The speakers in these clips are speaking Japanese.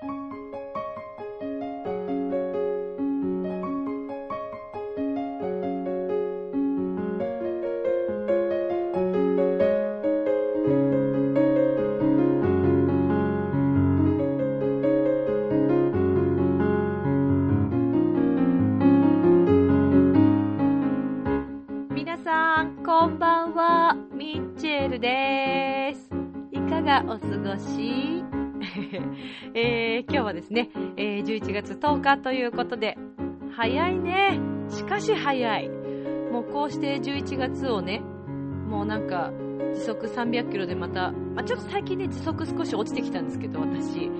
皆10日ということで、早いね。しかし早い。もうこうして11月をね、もうなんか、時速300キロでまた、まあ、ちょっと最近ね、時速少し落ちてきたんですけど、私。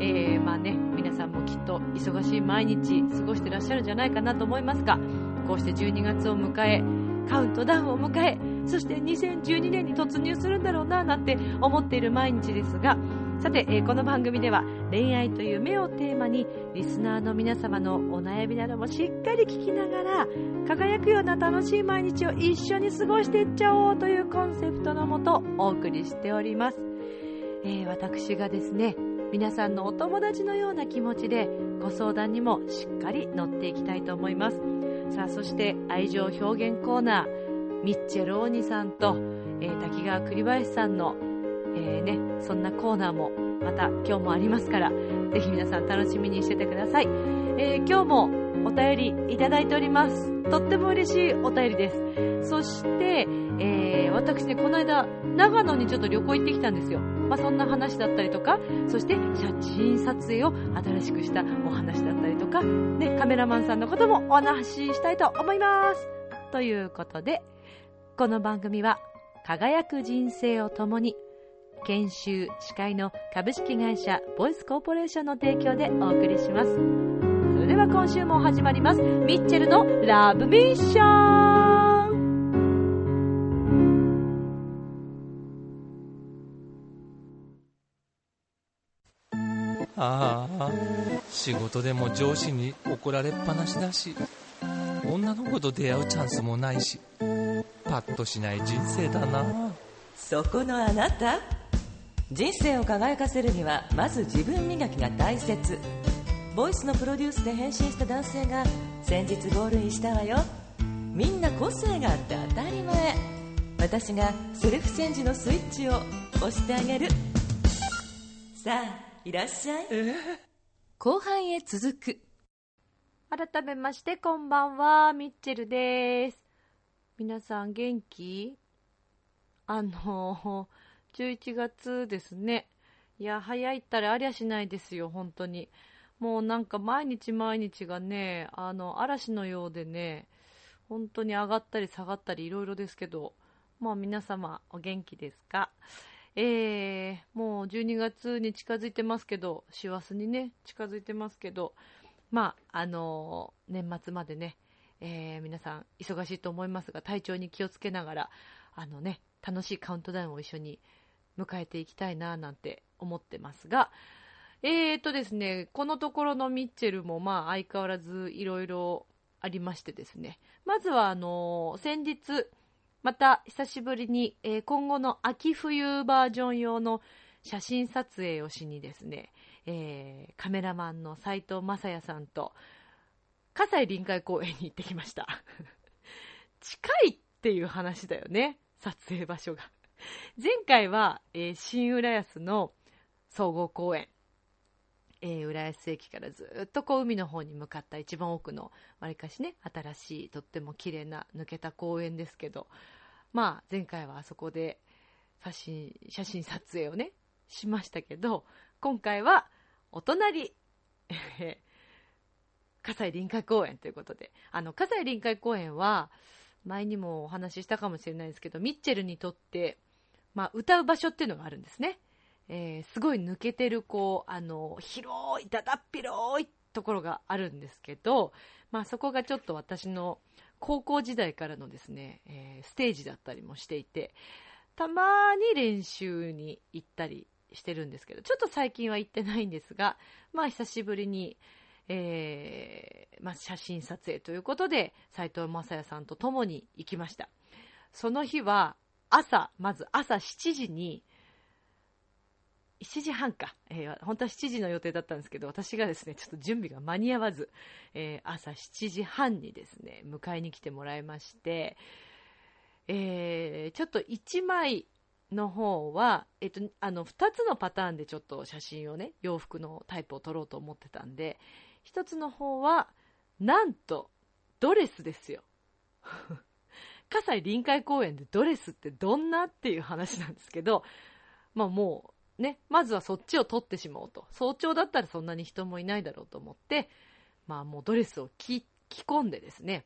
えーまあね、皆さんもきっと忙しい毎日過ごしてらっしゃるんじゃないかなと思いますが、こうして12月を迎え、カウントダウンを迎え、そして2012年に突入するんだろうななんて思っている毎日ですが、さて、えーこの番組では恋愛という目をテーマにリスナーの皆様のお悩みなどもしっかり聞きながら輝くような楽しい毎日を一緒に過ごしていっちゃおうというコンセプトのもとお送りしております、えー私がですね皆さんのお友達のような気持ちでご相談にもしっかり乗っていきたいと思います。さあそして愛情表現コーナーミッチェル大ニさんと、えー滝川栗林さんの、えーね、そんなコーナーもまた今日もありますからぜひ皆さん楽しみにしててください、えー今日もお便りいただいております。とっても嬉しいお便りです。そして、えー私ねこの間長野にちょっと旅行行ってきたんですよ。まあ、そんな話だったりとかそして写真撮影を新しくしたお話だったりとか、ね、カメラマンさんのこともお話ししたいと思います。ということでこの番組は輝く人生を共に研修司会の株式会社ボイスコーポレーションの提供でお送りします。それでは今週も始まります。ミッチェルのラブミッション。ああ仕事でも上司に怒られっぱなしだし女の子と出会うチャンスもないしパッとしない人生だな。そこのあなた人生を輝かせるにはまず自分磨きが大切。ボイスのプロデュースで変身した男性が先日ゴールインしたわよ。みんな個性があって当たり前。私がセルフチェンジのスイッチを押してあげる。さあいらっしゃい。後半へ続く。改めましてこんばんはミッチェルです。皆さん元気？あの11月ですね。いや早いったらありゃしないですよ本当に。もうなんか毎日毎日がねあの嵐のようでね本当に上がったり下がったりいろいろですけどまあ皆様お元気ですか？えー、もう12月に近づいてますけど師走にね近づいてますけどまああのー年末までね、えー皆さん忙しいと思いますが体調に気をつけながらあのね楽しいカウントダウンを一緒に迎えていきたいななんて思ってますがえーとですねこのところのミッチェルもまあ相変わらずいろいろありましてですね。まずはあの先日また久しぶりに、えー今後の秋冬バージョン用の写真撮影をしにですね、えーカメラマンの斉藤正也さんと葛西臨海公園に行ってきました。近いっていう話だよね撮影場所が。前回は、えー新浦安の総合公園。えー浦安駅からずっとこう海の方に向かった一番奥のわりかしね新しいとっても綺麗な抜けた公園ですけどまあ前回はあそこで写真写真撮影をねしましたけど今回はお隣 葛西臨海公園ということであの葛西臨海公園は前にもお話ししたかもしれないですけどミッチェルにとって、まあ、歌う場所っていうのがあるんですね。えーすごい抜けてるこうあの広いだだっ広いところがあるんですけど、まあ、そこがちょっと私の高校時代からのですね、えーステージだったりもしていてたまに練習に行ったりしてるんですけどちょっと最近は行ってないんですが、まあ、久しぶりに、えーまあ、写真撮影ということで斉藤正也さんと共に行きました。その日は朝まず朝7時に7時半か、えー、本当は7時の予定だったんですけど、私がですね、ちょっと準備が間に合わず、えー、朝7時半にですね、迎えに来てもらいまして、えー、ちょっと1枚の方は、えっと、あの、2つのパターンでちょっと写真をね、洋服のタイプを撮ろうと思ってたんで、1つの方は、なんと、ドレスですよ。葛西臨海公園でドレスってどんなっていう話なんですけど、まあもうね、まずはそっちを取ってしまおうと。早朝だったらそんなに人もいないだろうと思って、まあもうドレスを着着込んでですね、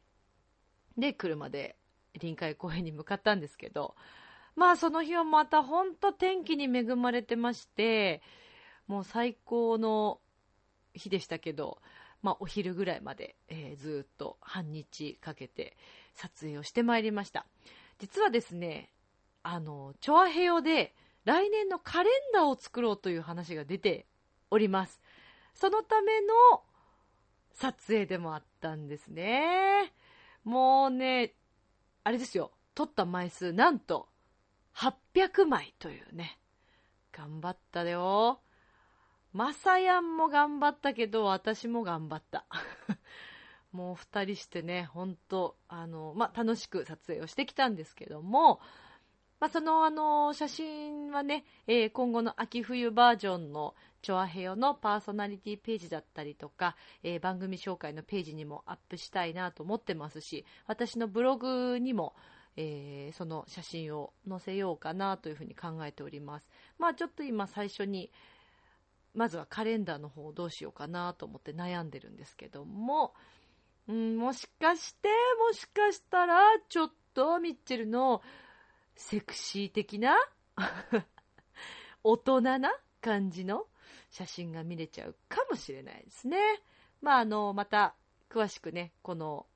で、車で臨海公園に向かったんですけど、まあその日はまた本当天気に恵まれてまして、もう最高の日でしたけど、まあお昼ぐらいまで、えー、ずっと半日かけて撮影をしてまいりました。実はですね、あの、チョアヘヨで来年のカレンダーを作ろうという話が出ております。そのための撮影でもあったんですね。もうね、あれですよ、撮った枚数、なんと、800枚というね。頑張ったよ。まさやんも頑張ったけど、私も頑張った。もう二人してね、本当あの、まあ、楽しく撮影をしてきたんですけども、まあ、そのあの、写真はね、えー、今後の秋冬バージョンのチョアヘヨのパーソナリティページだったりとか、えー、番組紹介のページにもアップしたいなと思ってますし、私のブログにも、えー、その写真を載せようかなというふうに考えております。まあちょっと今最初に、まずはカレンダーの方をどうしようかなと思って悩んでるんですけども、うん、もしかして、もしかしたら、ちょっとミッチェルのセクシー的な 大人な感じの写真が見れちゃうかもしれないですね。まあ、あの、また、詳しくね、この、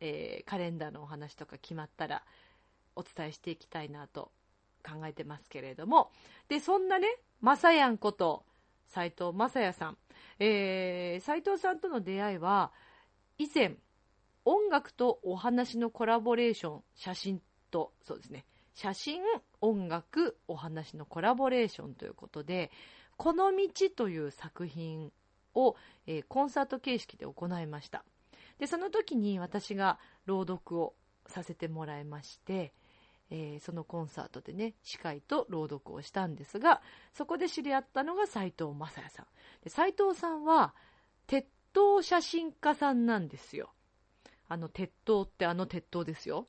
えー、カレンダーのお話とか決まったら、お伝えしていきたいなと考えてますけれども、で、そんなね、まさやんこと、斎藤雅也さん。えー、斎藤さんとの出会いは、以前、音楽とお話のコラボレーション、写真と、そうですね、写真、音楽、お話のコラボレーションということで、この道という作品を、えー、コンサート形式で行いました。で、その時に私が朗読をさせてもらいまして、えー、そのコンサートでね、司会と朗読をしたんですが、そこで知り合ったのが斉藤正也さん。で斉藤さんは、鉄塔写真家さんなんですよ。あの鉄塔ってあの鉄塔ですよ。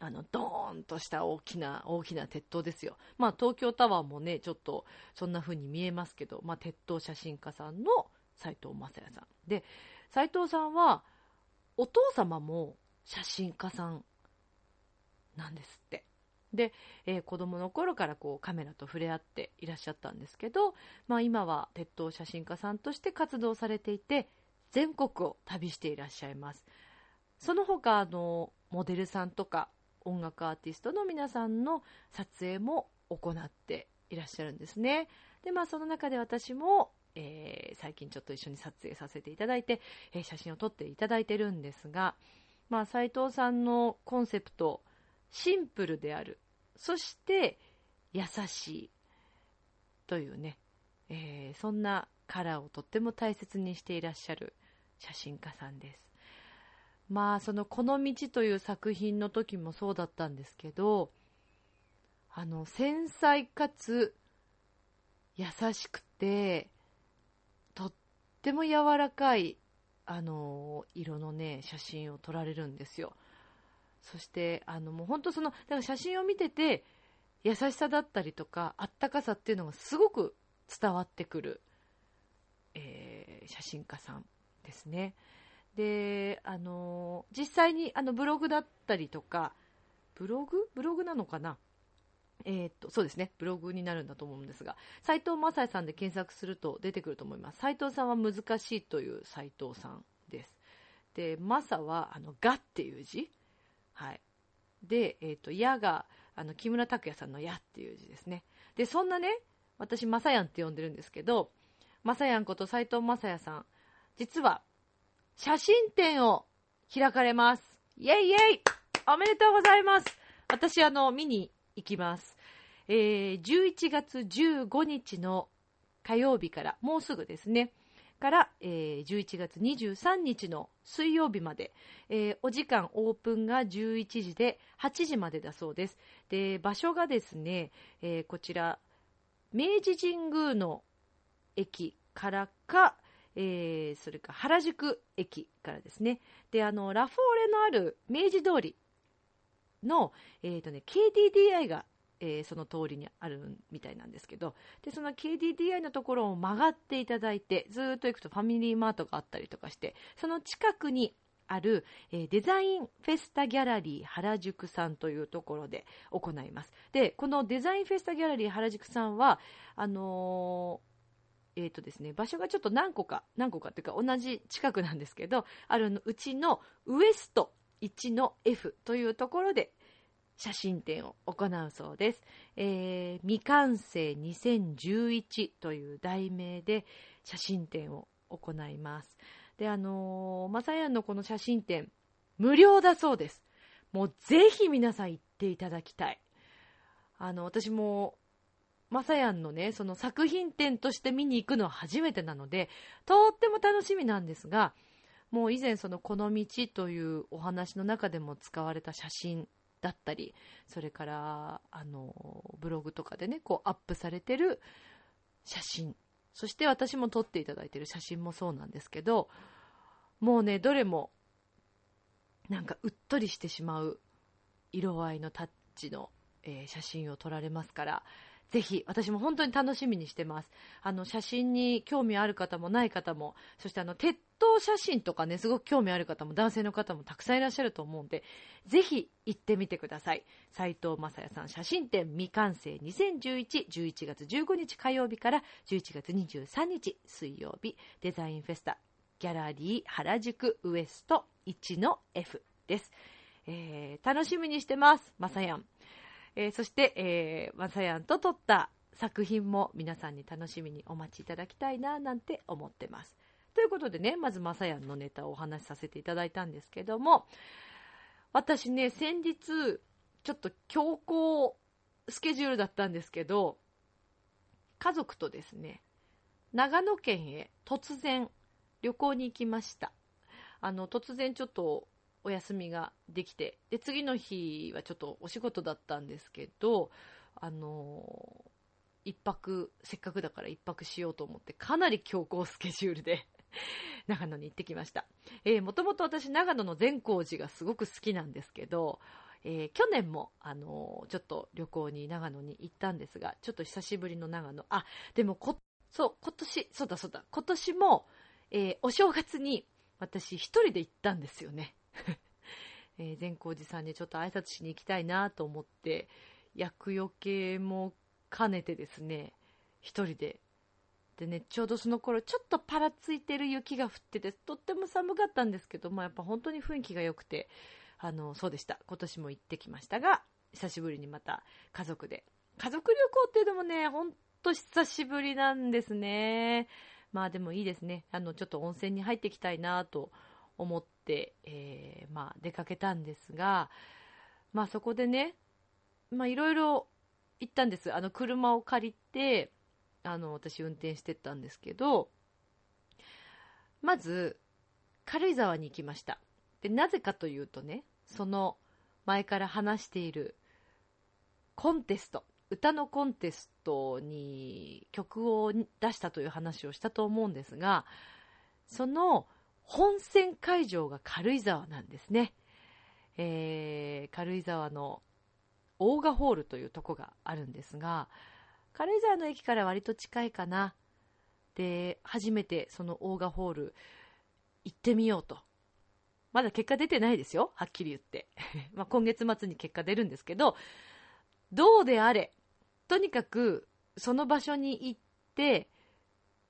あの、ドーンとした大きな、大きな鉄塔ですよ。まあ、東京タワーもね、ちょっと、そんな風に見えますけど、まあ、鉄塔写真家さんの斉藤正也さん。で、斉藤さんは、お父様も写真家さんなんですって。で、えー、子供の頃からこうカメラと触れ合っていらっしゃったんですけど、まあ、今は鉄塔写真家さんとして活動されていて全国を旅していらっしゃいますその他あのモデルさんとか音楽アーティストの皆さんの撮影も行っていらっしゃるんですねでまあその中で私も、えー、最近ちょっと一緒に撮影させていただいて、えー、写真を撮っていただいてるんですが、まあ、斉藤さんのコンセプトシンプルであるそして優しいというね、えー、そんなカラーをとっても大切にしていらっしゃる写真家さんです。まあその「この道」という作品の時もそうだったんですけどあの繊細かつ優しくてとっても柔らかいあの色のね写真を撮られるんですよ。そしてあのもう本当そのだから写真を見てて優しさだったりとかあったかさっていうのがすごく伝わってくる、えー、写真家さんですね。であの実際にあのブログだったりとかブログ？ブログなのかな？えー、っとそうですね。ブログになるんだと思うんですが斉藤雅也さんで検索すると出てくると思います。斉藤さんは難しいという斉藤さんです。でマサはあのがっていう字。はい。で、えっ、ー、と、矢が、あの、木村拓哉さんの矢っていう字ですね。で、そんなね、私、まさやんって呼んでるんですけど、まさやんこと斎藤まさやさん、実は、写真展を開かれます。イェイイェイおめでとうございます私、あの、見に行きます。えー11月15日の火曜日から、もうすぐですね、から、えー11月23日の水曜日まで、えーお時間オープンが11時で8時までだそうです。で、場所がですね、えーこちら、明治神宮の駅からか、えーそれか原宿駅からですね。で、あの、ラフォーレのある明治通りの、えっ、とね、KDDI が、えーその通りにあるみたいなんですけど、で、その KDDI のところを曲がっていただいて、ずっと行くとファミリーマートがあったりとかして、その近くにある、えーデザインフェスタギャラリー原宿さんというところで行います。で、このデザインフェスタギャラリー原宿さんは、あのーえーとですね、場所がちょっと何個か、何個かっていうか同じ近くなんですけど、あるうちのウエスト1の F というところで写真展を行うそうです。えー未完成2011という題名で写真展を行います。で、あのー、まさやんのこの写真展、無料だそうです。もうぜひ皆さん行っていただきたい。あの、私も、まさやんのね、その作品展として見に行くのは初めてなので、とっても楽しみなんですが、もう以前そのこの道というお話の中でも使われた写真だったり、それから、あの、ブログとかでね、こうアップされてる写真、そして私も撮っていただいてる写真もそうなんですけど、もうね、どれも、なんかうっとりしてしまう色合いのタッチの、えー写真を撮られますから、ぜひ、私も本当に楽しみにしてます。あの、写真に興味ある方もない方も、そしてあの、鉄塔写真とかね、すごく興味ある方も、男性の方もたくさんいらっしゃると思うんで、ぜひ行ってみてください。斉藤正也さん写真展未完成2011、11月15日火曜日から11月23日水曜日、デザインフェスタ、ギャラリー原宿ウエスト1の F です。えー楽しみにしてます、まさやん。えーそして、えー、まさやんと撮った作品も皆さんに楽しみにお待ちいただきたいな、なんて思ってます。ということでね、まずまさやんのネタをお話しさせていただいたんですけども、私ね、先日、ちょっと強行スケジュールだったんですけど、家族とですね、長野県へ突然旅行に行きました。あの、突然ちょっとお休みができて、で、次の日はちょっとお仕事だったんですけど、あの一泊、せっかくだから一泊しようと思って、かなり強行スケジュールで 長野に行ってきました。えーもともと私、長野の善光寺がすごく好きなんですけど、えー去年も、あのーちょっと旅行に長野に行ったんですが、ちょっと久しぶりの長野。あ、でもこ、そう、今年、そうだそうだ、今年も、えーお正月に私一人で行ったんですよね。えー善光寺さんにちょっと挨拶しに行きたいなと思って、厄除けも兼ねてですね、一人で。でね、ちょうどその頃、ちょっとパラついてる雪が降ってて、とっても寒かったんですけど、まあ、やっぱ本当に雰囲気が良くて、あの、そうでした。今年も行ってきましたが、久しぶりにまた家族で。家族旅行っていうのもね、ほんと久しぶりなんですね。まあでもいいですね。あの、ちょっと温泉に入ってきたいなと思って、えーまあ出かけたんですが、まあそこでね、まあいろいろ行ったんです。あの、車を借りて、あの、私運転してったんですけど、まず、軽井沢に行きました。で、なぜかというとね、その前から話しているコンテスト、歌のコンテストに曲を出したという話をしたと思うんですが、その本選会場が軽井沢なんですね。えー軽井沢の大賀ホールというとこがあるんですが、軽井沢の駅から割と近いかな。で、初めてその大賀ホール行ってみようと。まだ結果出てないですよ。はっきり言って。まあ今月末に結果出るんですけど、どうであれ、とにかくその場所に行って、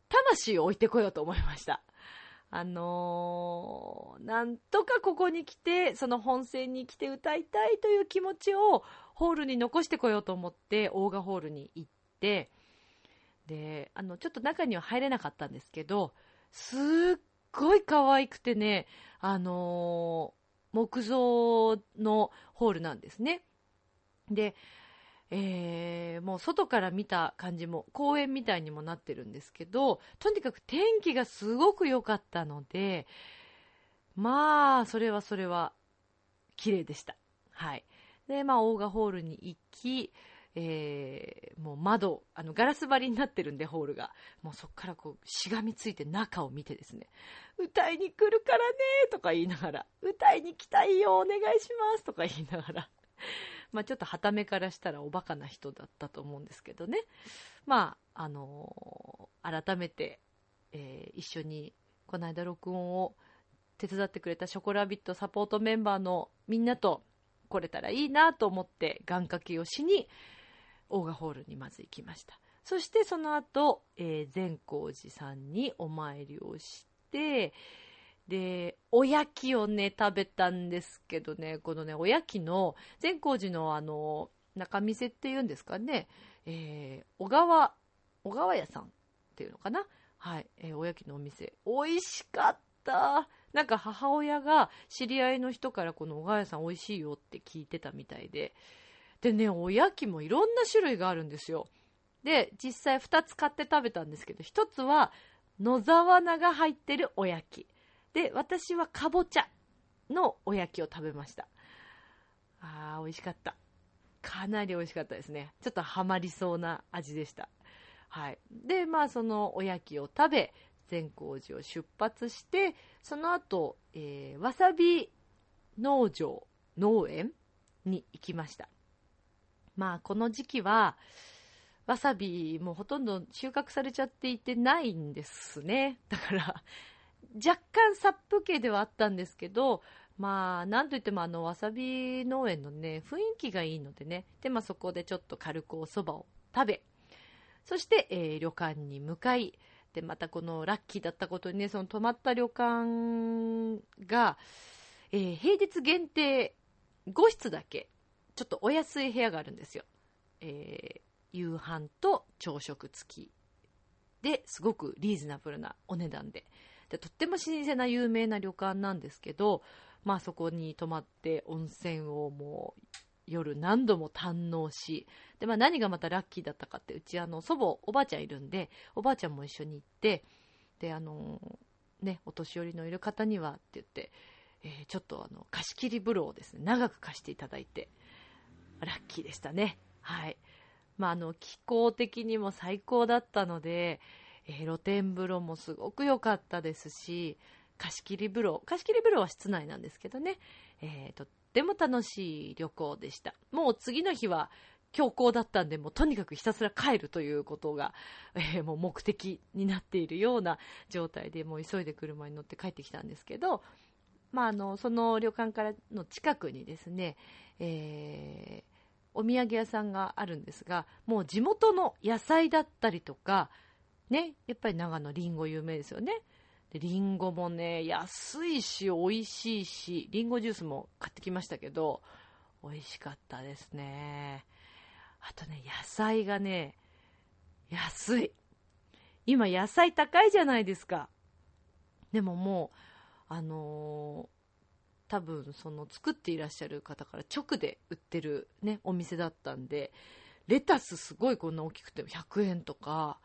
魂を置いてこようと思いました。あのーなんとかここに来て、その本戦に来て歌いたいという気持ちをホールに残してこようと思って、オーガホールに行って、で、あの、ちょっと中には入れなかったんですけど、すっごい可愛くてね、あのー木造のホールなんですね。で、えー、もう外から見た感じも公園みたいにもなってるんですけど、とにかく天気がすごく良かったので、まあ、それはそれは綺麗でした。はい。で、まあ、オーガホールに行き、えー、もう窓、あの、ガラス張りになってるんで、ホールが。もうそっからこう、しがみついて中を見てですね、歌いに来るからねとか言いながら、歌いに来たいよ、お願いしますとか言いながら、まあちょっとは目からしたらおバカな人だったと思うんですけどね。まあ、あのー、改めて、えー、一緒にこの間録音を手伝ってくれたショコラビットサポートメンバーのみんなと来れたらいいなと思って願掛けをしに、オーガホールにまず行きました。そしてその後、えー、善光寺さんにお参りをして、で、おやきをね、食べたんですけどね、このね、おやきの、善光寺のあの、中店っていうんですかね、えー、小川、小川屋さんっていうのかなはい、えー、おやきのお店。美味しかった。なんか母親が知り合いの人からこの小川屋さん美味しいよって聞いてたみたいで。でね、おやきもいろんな種類があるんですよ。で、実際2つ買って食べたんですけど、1つは野沢菜が入ってるおやき。で、私はかぼちゃのおやきを食べました。あー、美味しかった。かなり美味しかったですね。ちょっとハマりそうな味でした。はい。で、まあ、そのおやきを食べ、善光寺を出発して、その後、えー、わさび農場、農園に行きました。まあ、この時期は、わさびもほとんど収穫されちゃっていてないんですね。だから、若干殺風景ではあったんですけど、まあ、なんといってもあの、わさび農園のね、雰囲気がいいのでね、で、まあそこでちょっと軽くお蕎麦を食べ、そして、えー、旅館に向かい、で、またこのラッキーだったことにね、その泊まった旅館が、えー、平日限定5室だけ、ちょっとお安い部屋があるんですよ。えー、夕飯と朝食付きで、すごくリーズナブルなお値段で。でとっても老舗な有名な旅館なんですけど、まあそこに泊まって温泉をもう夜何度も堪能し、で、まあ何がまたラッキーだったかって、うちあの祖母、おばあちゃんいるんで、おばあちゃんも一緒に行って、で、あの、ね、お年寄りのいる方にはって言って、えー、ちょっとあの、貸し切り風呂をですね、長く貸していただいて、ラッキーでしたね。はい。まあ、あの、気候的にも最高だったので、えー、露天風呂もすごく良かったですし、貸し切り風呂、貸し切り風呂は室内なんですけどね、えー、とっても楽しい旅行でした。もう次の日は強行だったんで、もうとにかくひたすら帰るということが、えー、もう目的になっているような状態で、もう急いで車に乗って帰ってきたんですけど、まあ、あの、その旅館からの近くにですね、えー、お土産屋さんがあるんですが、もう地元の野菜だったりとか、ね、やっぱり長野りんご有名ですよね。で、りんごもね、安いし、美味しいし、りんごジュースも買ってきましたけど、美味しかったですね。あとね、野菜がね、安い。今野菜高いじゃないですか。でももう、あのー、多分その作っていらっしゃる方から直で売ってるね、お店だったんで、レタスすごいこんな大きくて100円とか、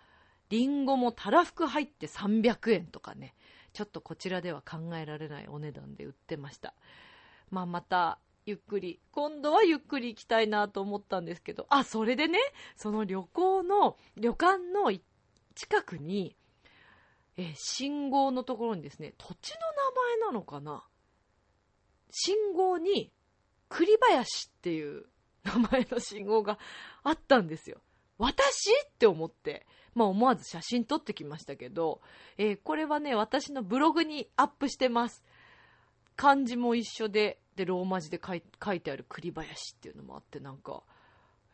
りんごもたらふく入って300円とかね、ちょっとこちらでは考えられないお値段で売ってました。まあ、また、ゆっくり、今度はゆっくり行きたいなと思ったんですけど、あ、それでね、その旅行の、旅館の近くに、え信号のところにですね、土地の名前なのかな信号に、栗林っていう名前の信号があったんですよ。私？って思って、まあ、思わず写真撮ってきましたけど、えー、これはね、私のブログにアップしてます。漢字も一緒で、で、ローマ字で書いてある栗林っていうのもあって、なんか、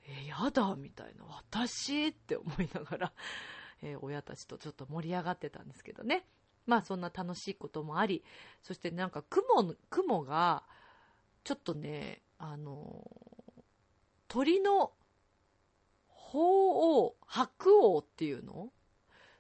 えー、やだ、みたいな、私？って思いながら、えー、親たちとちょっと盛り上がってたんですけどね。まあ、そんな楽しいこともあり、そしてなんか雲、雲が、ちょっとね、あの鳥の鳳凰、白王っていうの？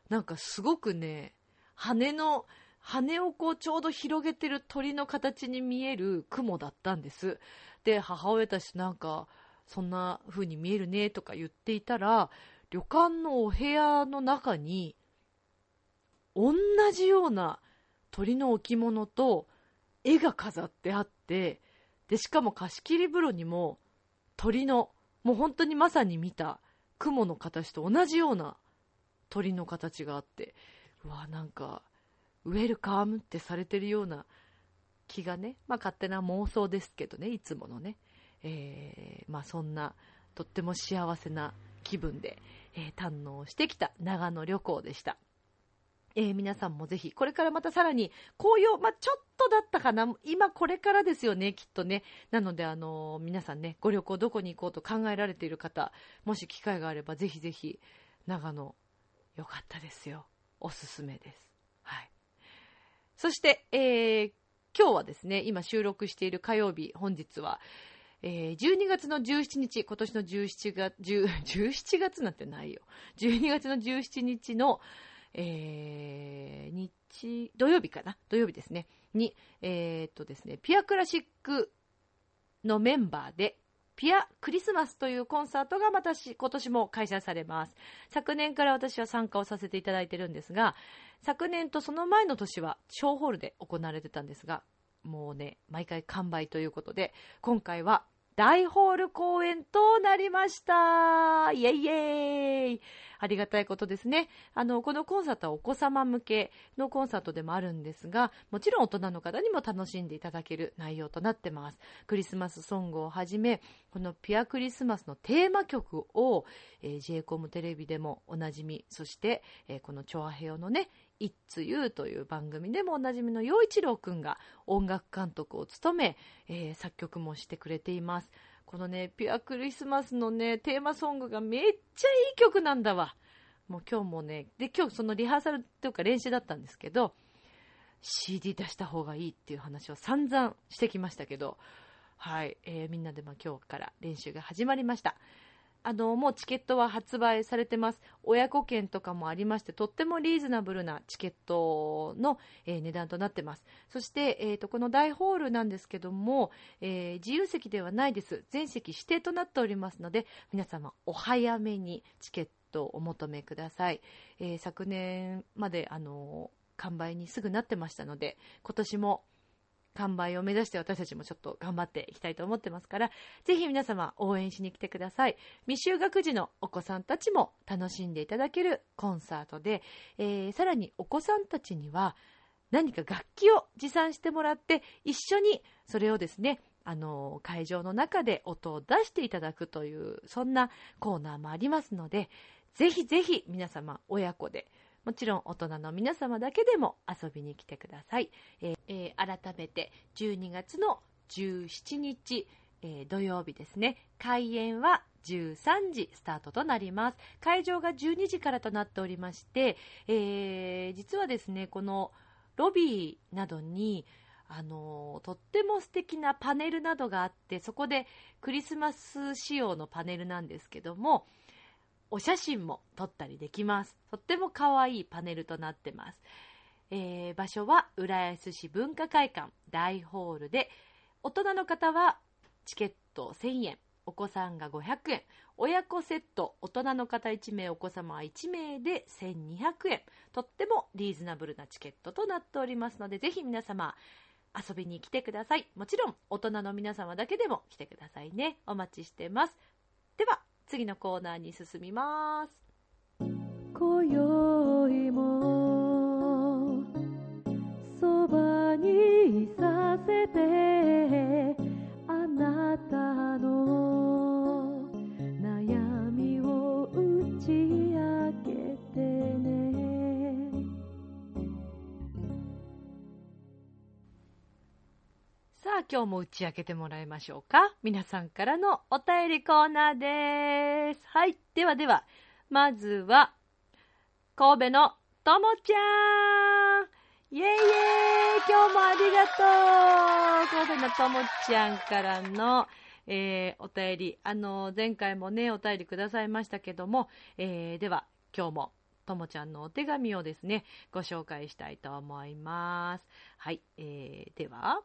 なんかすごくね、羽の、羽をこうちょうど広げてる鳥の形に見える雲だったんです。で、母親たちなんか、そんな風に見えるねとか言っていたら、旅館のお部屋の中に、同じような鳥の置物と絵が飾ってあって、で、しかも貸し切り風呂にも鳥の、もう本当にまさに見た雲の形と同じような鳥の形があって、うわ、なんか、ウェルカムってされてるような気がね、まあ勝手な妄想ですけどね、いつものね。えー、まあそんな、とっても幸せな気分で、えー、堪能してきた長野旅行でした。えー、皆さんもぜひ、これからまたさらに紅葉、まあ、ちょっとだったかな、今これからですよね、きっとね。なので、あのー、皆さんね、ご旅行どこに行こうと考えられている方、もし機会があればぜひぜひ、長野、よかったですよ。おすすめです。はい。そして、えー、今日はですね、今収録している火曜日、本日は、えー、12月の17日、今年の17月、17月なんてないよ。12月の17日の、えー、日、土曜日かな？土曜日ですね。に、えー、っとですね、ピアクラシックのメンバーで、ピアクリスマスというコンサートがまたし今年も開催されます。昨年から私は参加をさせていただいてるんですが、昨年とその前の年は小ホールで行われてたんですが、もうね、毎回完売ということで、今回は大ホール公演となりましたイェイイェイありがたいことですね。あの、このコンサートはお子様向けのコンサートでもあるんですが、もちろん大人の方にも楽しんでいただける内容となってます。クリスマスソングをはじめ、このピアクリスマスのテーマ曲を、えー、j コムテレビでもおなじみ、そして、えー、このチョアヘヨのね、It's You という番組でもおなじみの陽一郎くんが音楽監督を務め、えー、作曲もしてくれています。このね、ピュアクリスマスのね、テーマソングがめっちゃいい曲なんだわ。もう今日もね、で、今日そのリハーサルというか練習だったんですけど、CD 出した方がいいっていう話を散々してきましたけど、はい、えー、みんなでま今日から練習が始まりました。あの、もうチケットは発売されてます。親子券とかもありまして、とってもリーズナブルなチケットの、えー、値段となってます。そして、えっ、ー、と、この大ホールなんですけども、えー、自由席ではないです。全席指定となっておりますので、皆様お早めにチケットをお求めください。え昨年まで、あの完売にすぐなってましたので、今年も完売を目指して私たちもちょっと頑張っていきたいと思ってますから、ぜひ皆様応援しに来てください。未就学児のお子さんたちも楽しんでいただけるコンサートで、えー、さらにお子さんたちには何か楽器を持参してもらって、一緒にそれをですね、あの、会場の中で音を出していただくという、そんなコーナーもありますので、ぜひぜひ皆様親子でもちろん大人の皆様だけでも遊びに来てください。えー、改めて12月の17日、えー、土曜日ですね。開演は13時スタートとなります。会場が12時からとなっておりまして、えー、実はですね、このロビーなどに、あのとっても素敵なパネルなどがあって、そこでクリスマス仕様のパネルなんですけども、お写真も撮ったりできます。とっても可愛いパネルとなってます。えー、場所は浦安市文化会館大ホールで、大人の方はチケット1000円、お子さんが500円、親子セット、大人の方1名、お子様は1名で1200円。とってもリーズナブルなチケットとなっておりますので、ぜひ皆様、遊びに来てください。もちろん、大人の皆様だけでも来てくださいね。お待ちしてます。では、次のコーナーに進みます。今宵もそばにいさせてあなたのあ今日も打ち明けてもらいましょうか。皆さんからのお便りコーナーです。はいではではまずは神戸のともちゃん。イェイイェイ今日もありがとう。神戸のともちゃんからの、えー、お便り、あの、前回もね、お便りくださいましたけども、えー、では、今日も、ともちゃんのお手紙をですね、ご紹介したいと思います。はい、えー、では、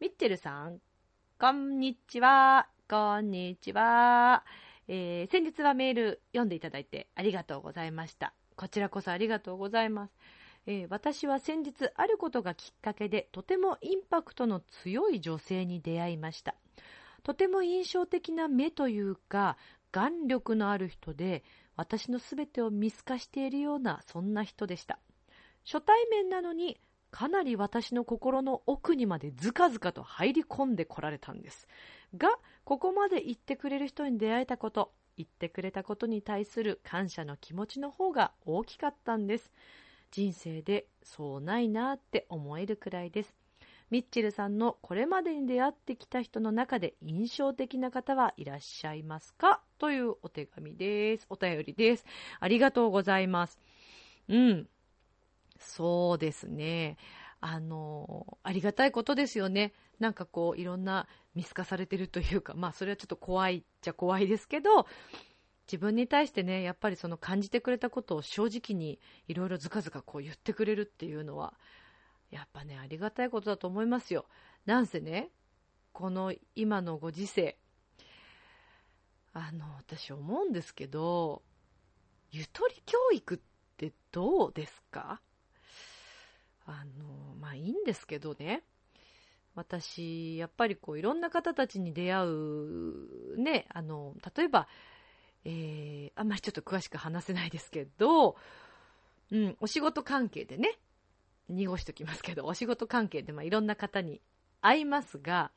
ミッチェルさん、こんにちは。こんにちは。えー、先日はメール読んでいただいてありがとうございました。こちらこそありがとうございます。えー、私は先日あることがきっかけでとてもインパクトの強い女性に出会いました。とても印象的な目というか眼力のある人で私の全てを見透かしているようなそんな人でした。初対面なのにかなり私の心の奥にまでずかずかと入り込んでこられたんです。が、ここまで言ってくれる人に出会えたこと、言ってくれたことに対する感謝の気持ちの方が大きかったんです。人生でそうないなって思えるくらいです。ミッチェルさんのこれまでに出会ってきた人の中で印象的な方はいらっしゃいますか？というお手紙です。お便りです。ありがとうございます。うん。そうですね。あの、ありがたいことですよね。なんかこう、いろんな見透かされてるというか、まあそれはちょっと怖いっちゃ怖いですけど、自分に対してね、やっぱりその感じてくれたことを正直にいろいろずかずかこう言ってくれるっていうのは、やっぱね、ありがたいことだと思いますよ。なんせね、この今のご時世、あの、私思うんですけど、ゆとり教育ってどうですか？あの、まあいいんですけどね。私、やっぱりこういろんな方たちに出会う、ね、あの、例えば、えー、あんまりちょっと詳しく話せないですけど、うん、お仕事関係でね、濁しときますけど、お仕事関係でまあいろんな方に会いますが、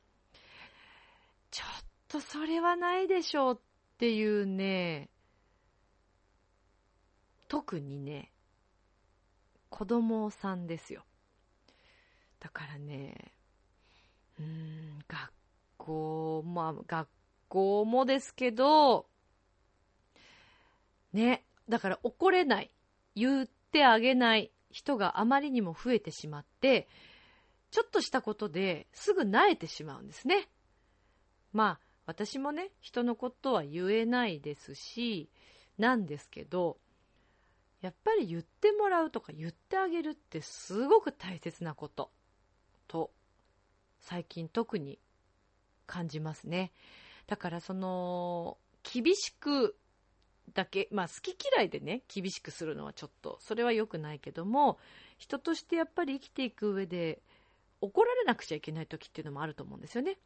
ちょっとそれはないでしょうっていうね、特にね、子供さんですよ。だからね、うーん、学校、まあ、学校もですけど、ね、だから怒れない、言ってあげない人があまりにも増えてしまって、ちょっとしたことですぐ萎えてしまうんですね。まあ、私もね、人のことは言えないですし、なんですけど、やっぱり言ってもらうとか言ってあげるってすごく大切なことと最近特に感じますね。だからその、厳しくだけ、まあ好き嫌いでね、厳しくするのはちょっと、それは良くないけども、人としてやっぱり生きていく上で、怒られなくちゃいけない時っていうのもあると思うんですよね。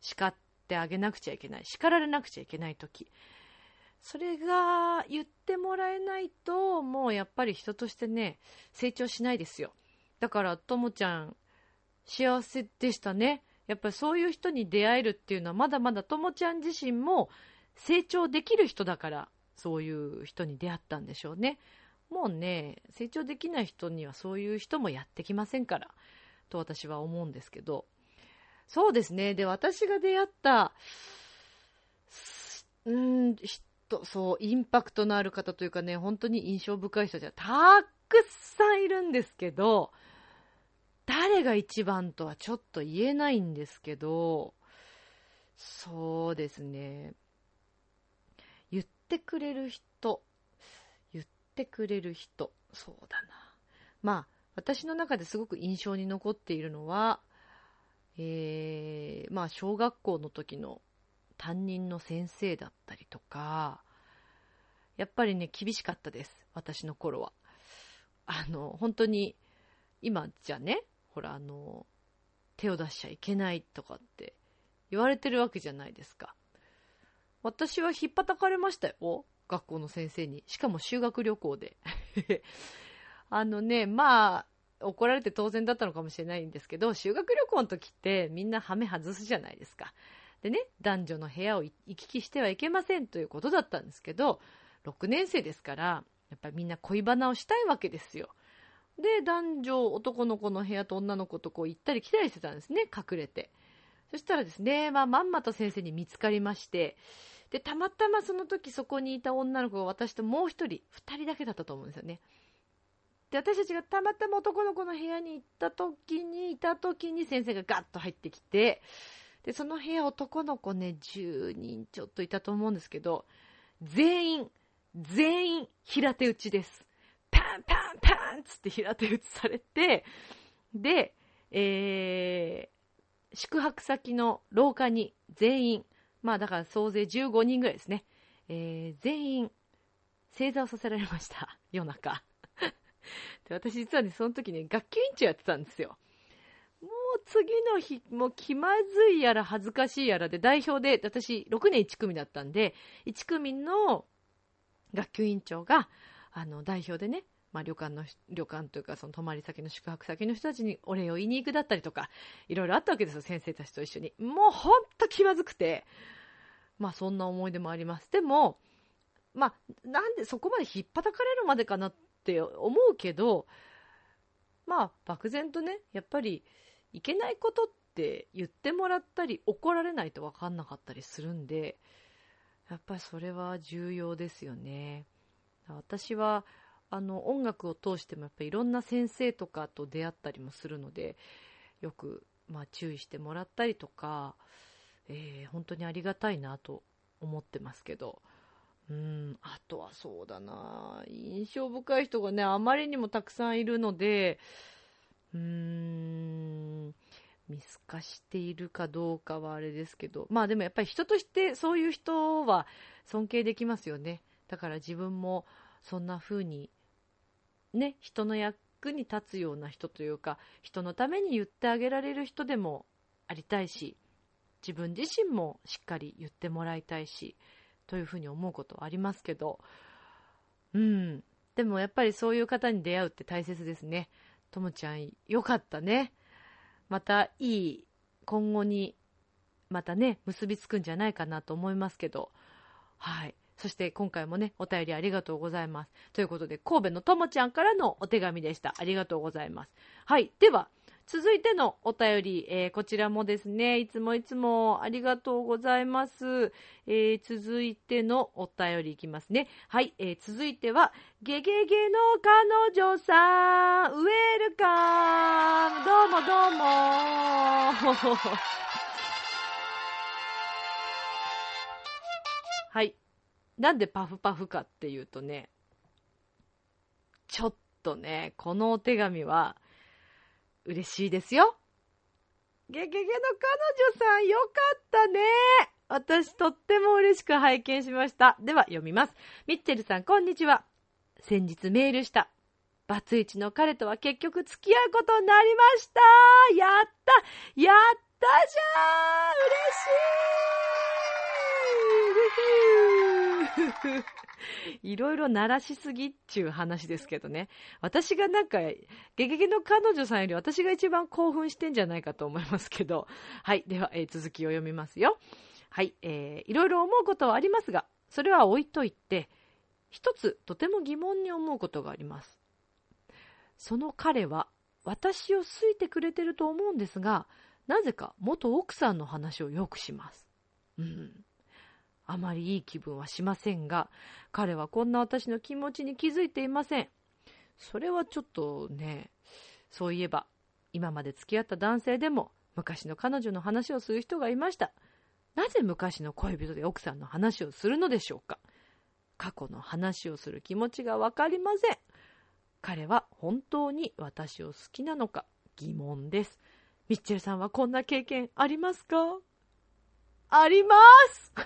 叱ってあげなくちゃいけない。叱られなくちゃいけない時。それが言ってもらえないと、もうやっぱり人としてね、成長しないですよ。だから、ともちゃん、幸せでしたね。やっぱりそういう人に出会えるっていうのはまだまだともちゃん自身も成長できる人だからそういう人に出会ったんでしょうね。もうね、成長できない人にはそういう人もやってきませんから、と私は思うんですけど。そうですね。で、私が出会った、うん、人、そう、インパクトのある方というかね、本当に印象深い人じゃたくさんいるんですけど、誰が一番とはちょっと言えないんですけど、そうですね。言ってくれる人、言ってくれる人、そうだな。まあ、私の中ですごく印象に残っているのは、えー、まあ、小学校の時の担任の先生だったりとか、やっぱりね、厳しかったです。私の頃は。あの、本当に、今じゃね、ほら、あの、手を出しちゃいけないとかって言われてるわけじゃないですか。私は引っ叩かれましたよ。学校の先生に。しかも修学旅行で。あのね、まあ、怒られて当然だったのかもしれないんですけど、修学旅行の時ってみんなハメ外すじゃないですか。でね、男女の部屋を行き来してはいけませんということだったんですけど、6年生ですから、やっぱりみんな恋バナをしたいわけですよ。で、男女、男の子の部屋と女の子とこう行ったり来たりしてたんですね、隠れて。そしたらですね、まあ、まんまと先生に見つかりまして、で、たまたまその時そこにいた女の子が私ともう一人、二人だけだったと思うんですよね。で、私たちがたまたま男の子の部屋に行った時に、いた時に先生がガッと入ってきて、で、その部屋男の子ね、10人ちょっといたと思うんですけど、全員、全員平手打ちです。パンパンパンつって平手打ちされて、で、えー、宿泊先の廊下に全員、まあだから総勢15人ぐらいですね。えー、全員、正座をさせられました。夜中。で私実はね、その時ね、学級委員長やってたんですよ。もう次の日、もう気まずいやら恥ずかしいやらで代表で、私6年1組だったんで、1組の学級委員長が、あの、代表でね、まあ、旅館の、旅館というか、その泊まり先の宿泊先の人たちにお礼を言いに行くだったりとか、いろいろあったわけですよ、先生たちと一緒に。もうほんと気まずくて、まあそんな思い出もあります。でも、まあ、なんでそこまで引っ叩かれるまでかなって思うけど、まあ、漠然とね、やっぱり、いけないことって言ってもらったり、怒られないと分かんなかったりするんで、やっぱりそれは重要ですよね。私は、あの、音楽を通してもやっぱりいろんな先生とかと出会ったりもするので、よく、まあ、注意してもらったりとか、えー、本当にありがたいなと思ってますけど、うん、あとはそうだな印象深い人がね、あまりにもたくさんいるので、うーん、見透かしているかどうかはあれですけど、まあでもやっぱり人としてそういう人は尊敬できますよね。だから自分もそんな風に、ね、人の役に立つような人というか、人のために言ってあげられる人でもありたいし、自分自身もしっかり言ってもらいたいし、というふうに思うことはありますけど、うん。でもやっぱりそういう方に出会うって大切ですね。ともちゃん、よかったね。またいい今後にまたね、結びつくんじゃないかなと思いますけど、はい。そして今回もね、お便りありがとうございます。ということで、神戸のともちゃんからのお手紙でした。ありがとうございます。はい。では、続いてのお便り、えー、こちらもですね、いつもいつもありがとうございます。えー、続いてのお便りいきますね。はい、えー、続いては、ゲゲゲの彼女さん、ウェルカムどうもどうもはい。なんでパフパフかっていうとね、ちょっとね、このお手紙は、嬉しいですよ。ゲゲゲの彼女さんよかったね。私とっても嬉しく拝見しました。では読みます。ミッチェルさんこんにちは。先日メールした。バツイチの彼とは結局付き合うことになりました。やったやったじゃー嬉しいい いろいろ鳴らしすぎっちゅう話ですけどね。私がなんか、ゲゲゲの彼女さんより私が一番興奮してんじゃないかと思いますけど。はい。では、えー、続きを読みますよ。はい。えー、いろいろ思うことはありますが、それは置いといて、一つとても疑問に思うことがあります。その彼は私を好いてくれてると思うんですが、なぜか元奥さんの話をよくします。うん。あまりいい気分はしませんが、彼はこんな私の気持ちに気づいていません。それはちょっとね、そういえば、今まで付き合った男性でも、昔の彼女の話をする人がいました。なぜ昔の恋人で奥さんの話をするのでしょうか過去の話をする気持ちがわかりません。彼は本当に私を好きなのか疑問です。ミッチェルさんはこんな経験ありますか？あります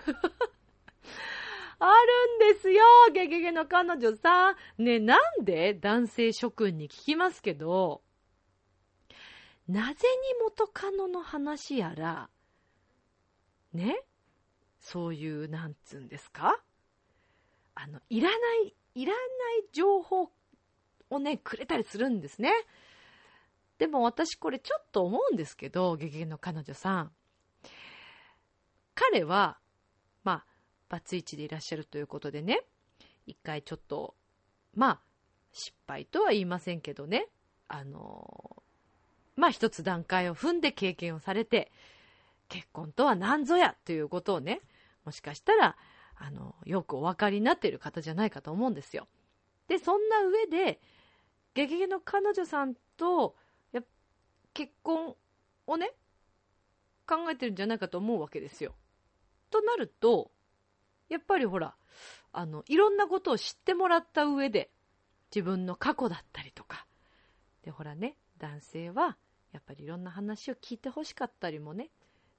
あるんですよゲゲゲの彼女さん。ね、なんで男性諸君に聞きますけど、なぜに元カノの話やら、ねそういう、なんつうんですか？あの、いらない、いらない情報をね、くれたりするんですね。でも私これちょっと思うんですけど、ゲゲゲの彼女さん。彼は、まあ、バツイチでいらっしゃるということでね、一回ちょっと、まあ、失敗とは言いませんけどね、あの、まあ一つ段階を踏んで経験をされて、結婚とは何ぞやということをね、もしかしたら、あの、よくお分かりになっている方じゃないかと思うんですよ。で、そんな上で、ゲゲゲの彼女さんと、や結婚をね、考えてるんじゃないかと思うわけですよ。となると、やっぱりほら、あの、いろんなことを知ってもらった上で、自分の過去だったりとか。で、ほらね、男性は、やっぱりいろんな話を聞いてほしかったりもね、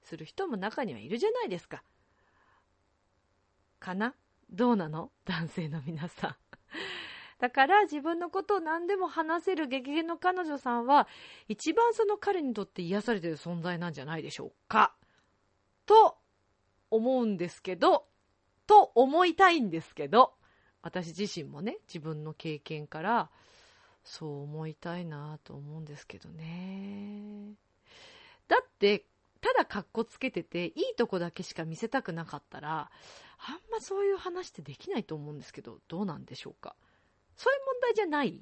する人も中にはいるじゃないですか。かな？どうなの？男性の皆さん。だから自分のことを何でも話せる激減の彼女さんは一番その彼にとって癒されてる存在なんじゃないでしょうか。と思うんですけど、と思いたいんですけど、私自身もね、自分の経験からそう思いたいなと思うんですけどね。だって、ただ格好つけてて、いいとこだけしか見せたくなかったら、あんまそういう話ってできないと思うんですけど、どうなんでしょうか。そういう問題じゃない？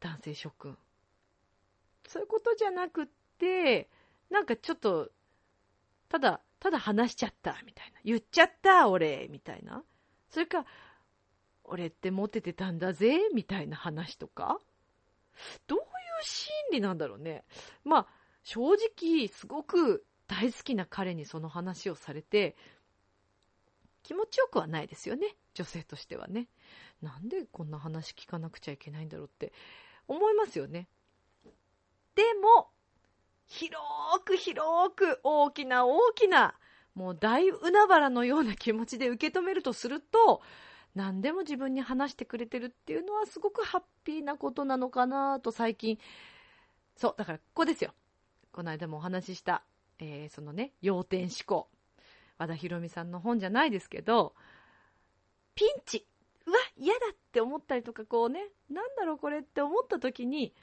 男性諸君。そういうことじゃなくって、なんかちょっと、ただ、ただ話しちゃった、みたいな。言っちゃった、俺、みたいな。それか、俺ってモテてたんだぜ、みたいな話とか。どういう心理なんだろうね。まあ、正直、すごく大好きな彼にその話をされて、気持ちよくはないですよね。女性としてはね。なんでこんな話聞かなくちゃいけないんだろうって思いますよね。でも、広く広く大きな大きな、もう大海原のような気持ちで受け止めるとすると、何でも自分に話してくれてるっていうのはすごくハッピーなことなのかなと最近、そう、だからここですよ。この間もお話しした、えー、そのね、要点思考。和田博美さんの本じゃないですけど、ピンチうわ嫌だって思ったりとかこうねなんだろうこれって思った時に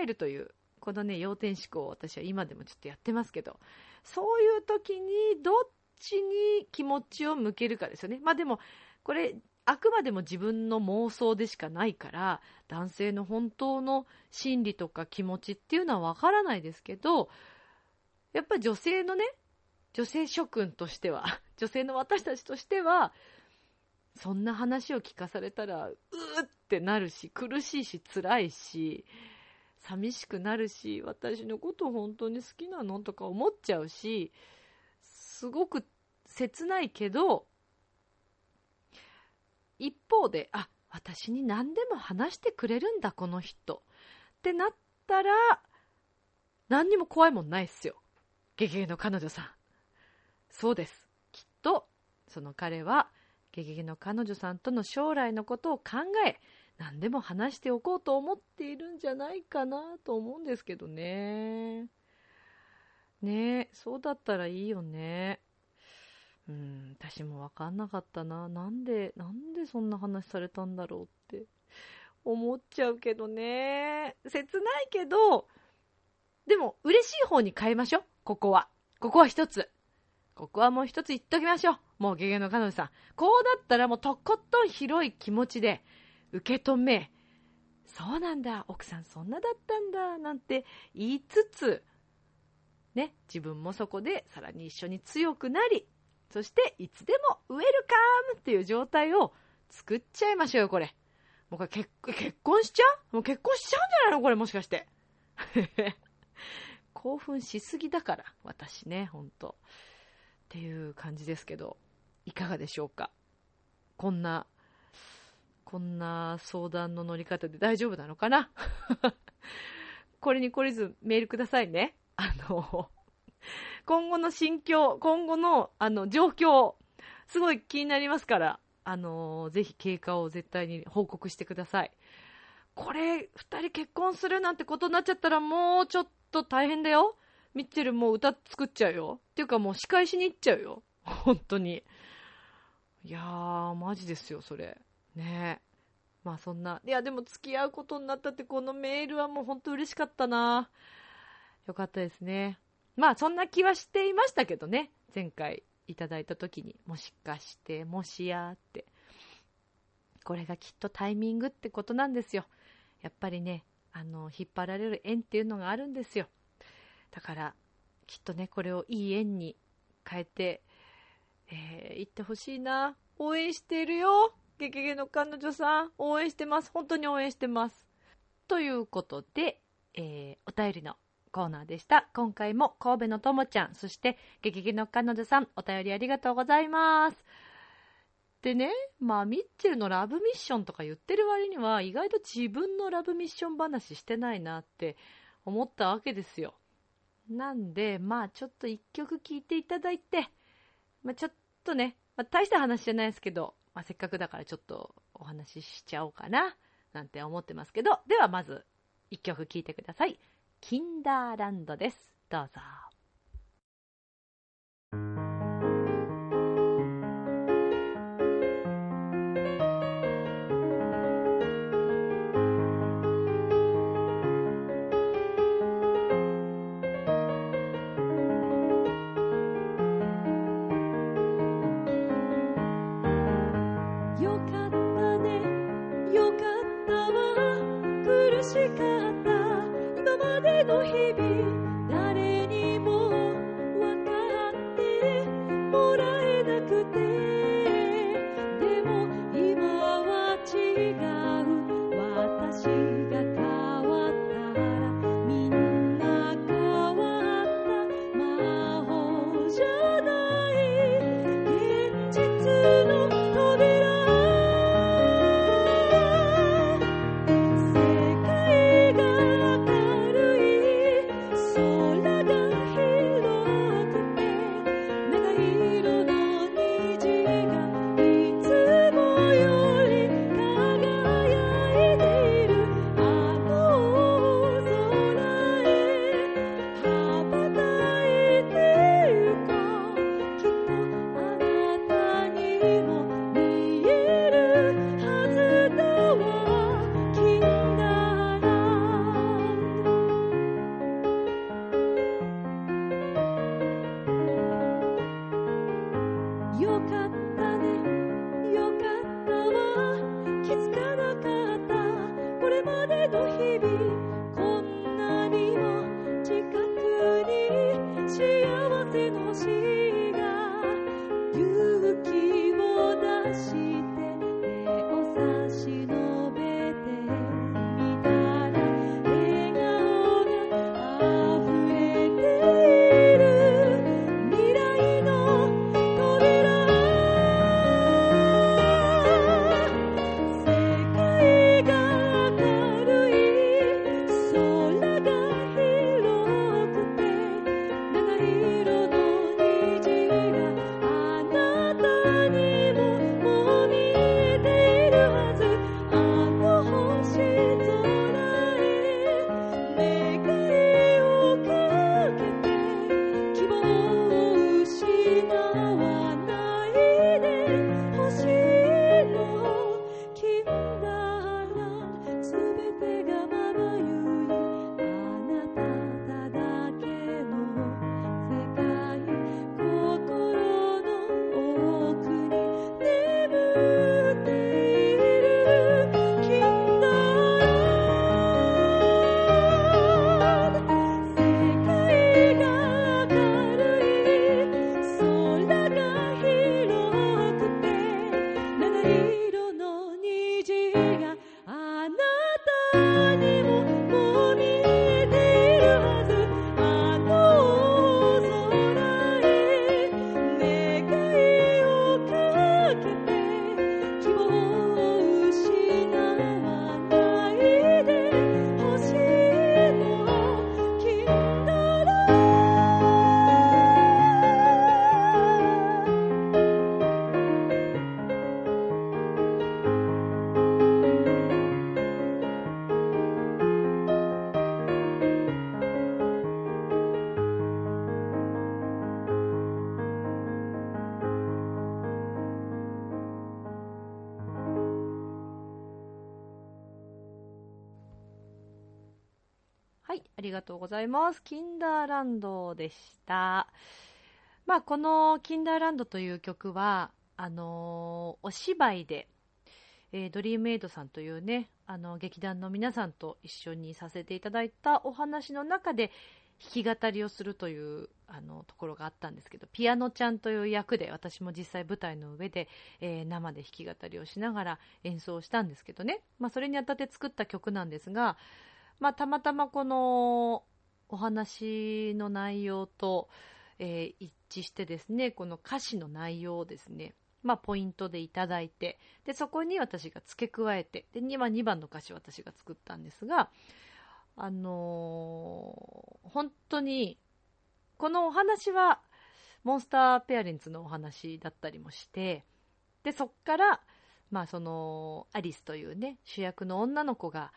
えるというこのね要点思考を私は今でもちょっとやってますけどそういう時にどっちに気持ちを向けるかですよね。まあでもこれあくまでも自分の妄想でしかないから男性の本当の心理とか気持ちっていうのはわからないですけどやっぱり女性のね女性諸君としては 女性の私たちとしてはそんな話を聞かされたら、うーってなるし、苦しいし、辛いし、寂しくなるし、私のこと本当に好きなのとか思っちゃうし、すごく切ないけど、一方で、あ、私に何でも話してくれるんだ、この人。ってなったら、何にも怖いもんないっすよ。ゲゲゲの彼女さん。そうです。きっと、その彼は、ゲゲゲの彼女さんとの将来のことを考え、何でも話しておこうと思っているんじゃないかなと思うんですけどね。ねえ、そうだったらいいよね。うん、私もわかんなかったな。なんで、なんでそんな話されたんだろうって思っちゃうけどね。切ないけど、でも嬉しい方に変えましょう。ここは。ここは一つ。ここはもう一つ言っときましょう。もうゲゲの彼女さん。こうだったらもうとことん広い気持ちで受け止め、そうなんだ、奥さんそんなだったんだ、なんて言いつつ、ね、自分もそこでさらに一緒に強くなり、そしていつでもウェルカムっていう状態を作っちゃいましょうよ、これ。もうこれ結結婚しちゃう？もう結婚しちゃうんじゃないの？これもしかして。興奮しすぎだから、私ね、ほんと。っていう感じですけど、いかがでしょうか？こんな、こんな相談の乗り方で大丈夫なのかな？これに懲りずメールくださいね。あの、今後の心境、今後の、あの、状況、すごい気になりますから、あの、ぜひ経過を絶対に報告してください。これ、二人結婚するなんてことになっちゃったらもうちょっと大変だよ。ミッチェルもう歌作っちゃうよ。っていうかもう仕返しに行っちゃうよ。本当に。いやー、マジですよ、それ。ねまあそんな。いや、でも付き合うことになったってこのメールはもう本当嬉しかったな。よかったですね。まあそんな気はしていましたけどね。前回いただいた時に。もしかして、もしやって。これがきっとタイミングってことなんですよ。やっぱりね、あの、引っ張られる縁っていうのがあるんですよ。だからきっとねこれをいい縁に変えて、えー、行ってほしいな応援してるよゲゲの彼女さん応援してます。本当に応援してます。ということで、えー、お便りのコーナーでした。今回も神戸のともちゃんそしてゲゲゲの彼女さんお便りありがとうございます。でね、まあ、ミッチェルのラブミッションとか言ってる割には、意外と自分のラブミッション話してないなって思ったわけですよ。なんで、まあちょっと一曲聴いていただいて、まあ、ちょっとね、まあ、大した話じゃないですけど、まあ、せっかくだからちょっとお話ししちゃおうかな、なんて思ってますけど、ではまず、一曲聴いてください。キンダーランドです。どうぞ。りがとうございます。キンダーランドでした。まあ、このキンダーランドという曲は、あのー、お芝居で、えー、ドリームエイドさんというね、あの、劇団の皆さんと一緒にさせていただいたお話の中で、弾き語りをするというあのところがあったんですけど、ピアノちゃんという役で私も実際舞台の上で、えー、生で弾き語りをしながら演奏したんですけどね、まあ、それにあたって作った曲なんですが、まあ、たまたまこのお話の内容と、えー、一致してですね、この歌詞の内容をですね、まあ、ポイントでいただいて、で、そこに私が付け加えて、で、2番、2番の歌詞を私が作ったんですが、あのー、本当に、このお話は、モンスターペアレンツのお話だったりもしてでそっからまあそのアリスというね主役の女の子が、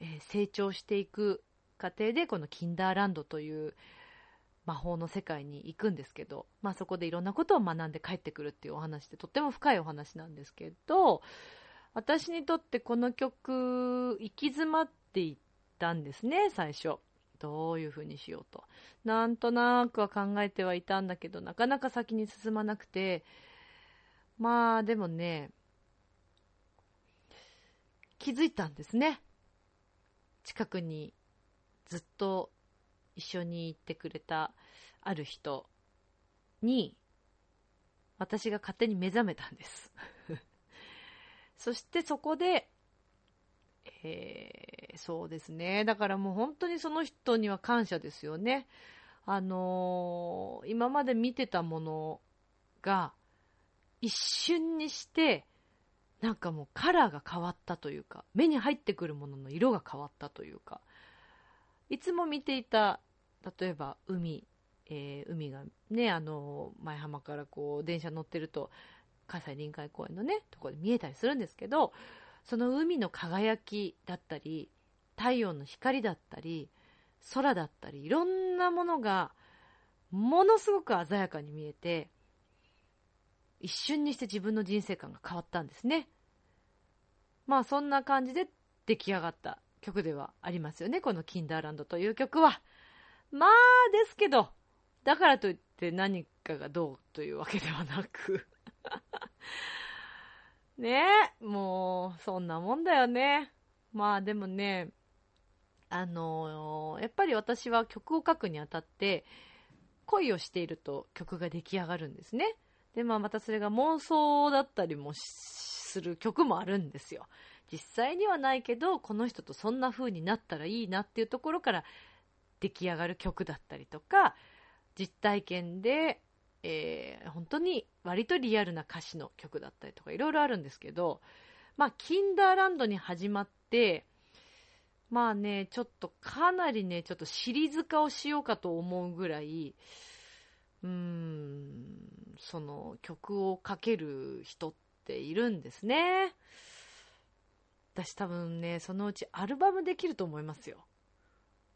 え成長していく過程でこのキンダーランドという魔法の世界に行くんですけど、まあ、そこでいろんなことを学んで帰ってくるっていうお話でとっても深いお話なんですけど私にとってこの曲行き詰まっていったんですね最初。どういう風にしようと。なんとなくは考えてはいたんだけどなかなか先に進まなくて。まあでもね気づいたんですね。近くにずっと一緒に行ってくれたある人に私が勝手に目覚めたんです。そしてそこで、えーそうですね。だからもう本当にその人には感謝ですよね。あのー今まで見てたものが一瞬にしてなんかもうカラーが変わったというか目に入ってくるものの色が変わったというか。いつも見ていた例えば海、えー海がねあの前浜からこう電車乗ってると葛西臨海公園のねところで見えたりするんですけどその海の輝きだったり太陽の光だったり空だったりいろんなものがものすごく鮮やかに見えて一瞬にして自分の人生観が変わったんですね。まあそんな感じで出来上がった曲ではありますよね。この「キンダーランド」という曲は。まあですけどだからといって何かがどうというわけではなく。ねえもうそんなもんだよね。まあでもねあのやっぱり私は曲を書くにあたって恋をしていると曲が出来上がるんですね。でまあまたそれが妄想だったりもする曲もあるんですよ。実際にはないけどこの人とそんな風になったらいいなっていうところから出来上がる曲だったりとか実体験で、えー本当に割とリアルな歌詞の曲だったりとかいろいろあるんですけどまあキンダーランドに始まってまあねちょっとかなりねちょっとシリーズ化をしようかと思うぐらいうーんその曲をかける人っているんですね。私多分ねそのうちアルバムできると思いますよ。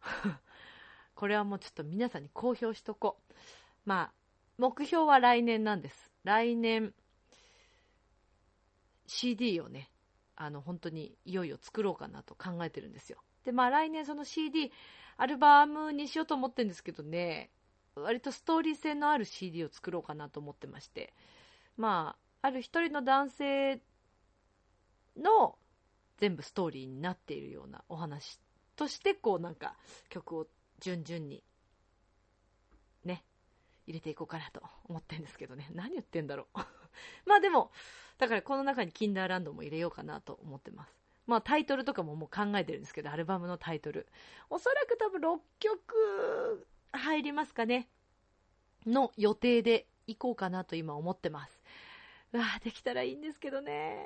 これはもうちょっと皆さんに公表しとこう。まあ目標は来年なんです。来年 CD をねあの本当にいよいよ作ろうかなと考えてるんですよ。でまあ来年その CD アルバムにしようと思ってるんですけどね割とストーリー性のある CD を作ろうかなと思ってまして。まあある一人の男性の全部ストーリーになっているようなお話としてこうなんか曲を順々にね入れていこうかなと思ってるんですけどね。何言ってんだろう。まあでもだからこの中にキンダーランドも入れようかなと思ってます。まあタイトルとかももう考えてるんですけどアルバムのタイトル。おそらく多分6曲入りますかね。の予定でいこうかなと今思ってます。うわできたらいいんですけどね。